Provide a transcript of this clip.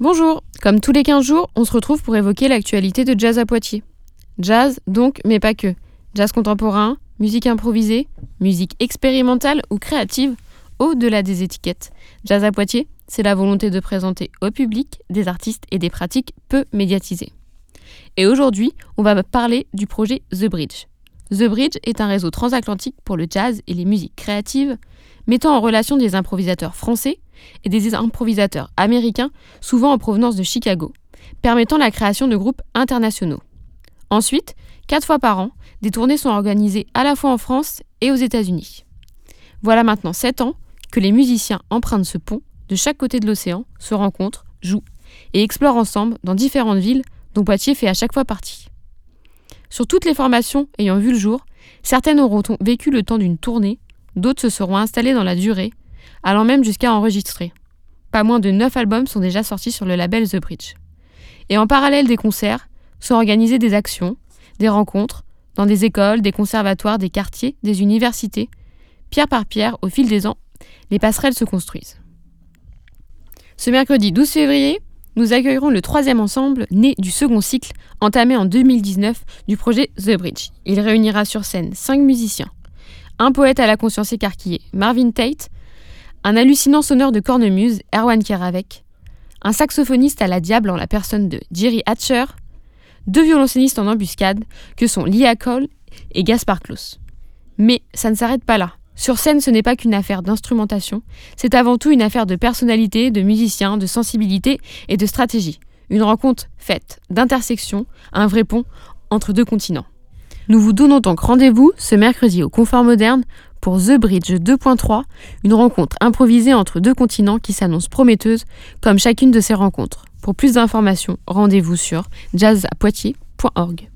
Bonjour, comme tous les 15 jours, on se retrouve pour évoquer l'actualité de jazz à Poitiers. Jazz, donc, mais pas que. Jazz contemporain, musique improvisée, musique expérimentale ou créative, au-delà des étiquettes. Jazz à Poitiers, c'est la volonté de présenter au public des artistes et des pratiques peu médiatisées. Et aujourd'hui, on va parler du projet The Bridge. The Bridge est un réseau transatlantique pour le jazz et les musiques créatives, mettant en relation des improvisateurs français et des improvisateurs américains, souvent en provenance de Chicago, permettant la création de groupes internationaux. Ensuite, quatre fois par an, des tournées sont organisées à la fois en France et aux États-Unis. Voilà maintenant sept ans que les musiciens empruntent ce pont de chaque côté de l'océan, se rencontrent, jouent et explorent ensemble dans différentes villes dont Poitiers fait à chaque fois partie. Sur toutes les formations ayant vu le jour, certaines auront vécu le temps d'une tournée, d'autres se seront installées dans la durée allant même jusqu'à enregistrer. Pas moins de 9 albums sont déjà sortis sur le label The Bridge. Et en parallèle des concerts, sont organisées des actions, des rencontres, dans des écoles, des conservatoires, des quartiers, des universités. Pierre par pierre, au fil des ans, les passerelles se construisent. Ce mercredi 12 février, nous accueillerons le troisième ensemble né du second cycle entamé en 2019 du projet The Bridge. Il réunira sur scène cinq musiciens. Un poète à la conscience écarquillée, Marvin Tate, un hallucinant sonneur de cornemuse, Erwan Keravec, un saxophoniste à la diable en la personne de Jerry Hatcher, deux violoncellistes en embuscade que sont Lia Cole et Gaspard Klaus. Mais ça ne s'arrête pas là. Sur scène, ce n'est pas qu'une affaire d'instrumentation, c'est avant tout une affaire de personnalité, de musiciens, de sensibilité et de stratégie. Une rencontre faite d'intersection, un vrai pont entre deux continents. Nous vous donnons donc rendez-vous ce mercredi au Confort Moderne pour The Bridge 2.3, une rencontre improvisée entre deux continents qui s'annonce prometteuse comme chacune de ces rencontres. Pour plus d'informations, rendez-vous sur jazzapoitiers.org.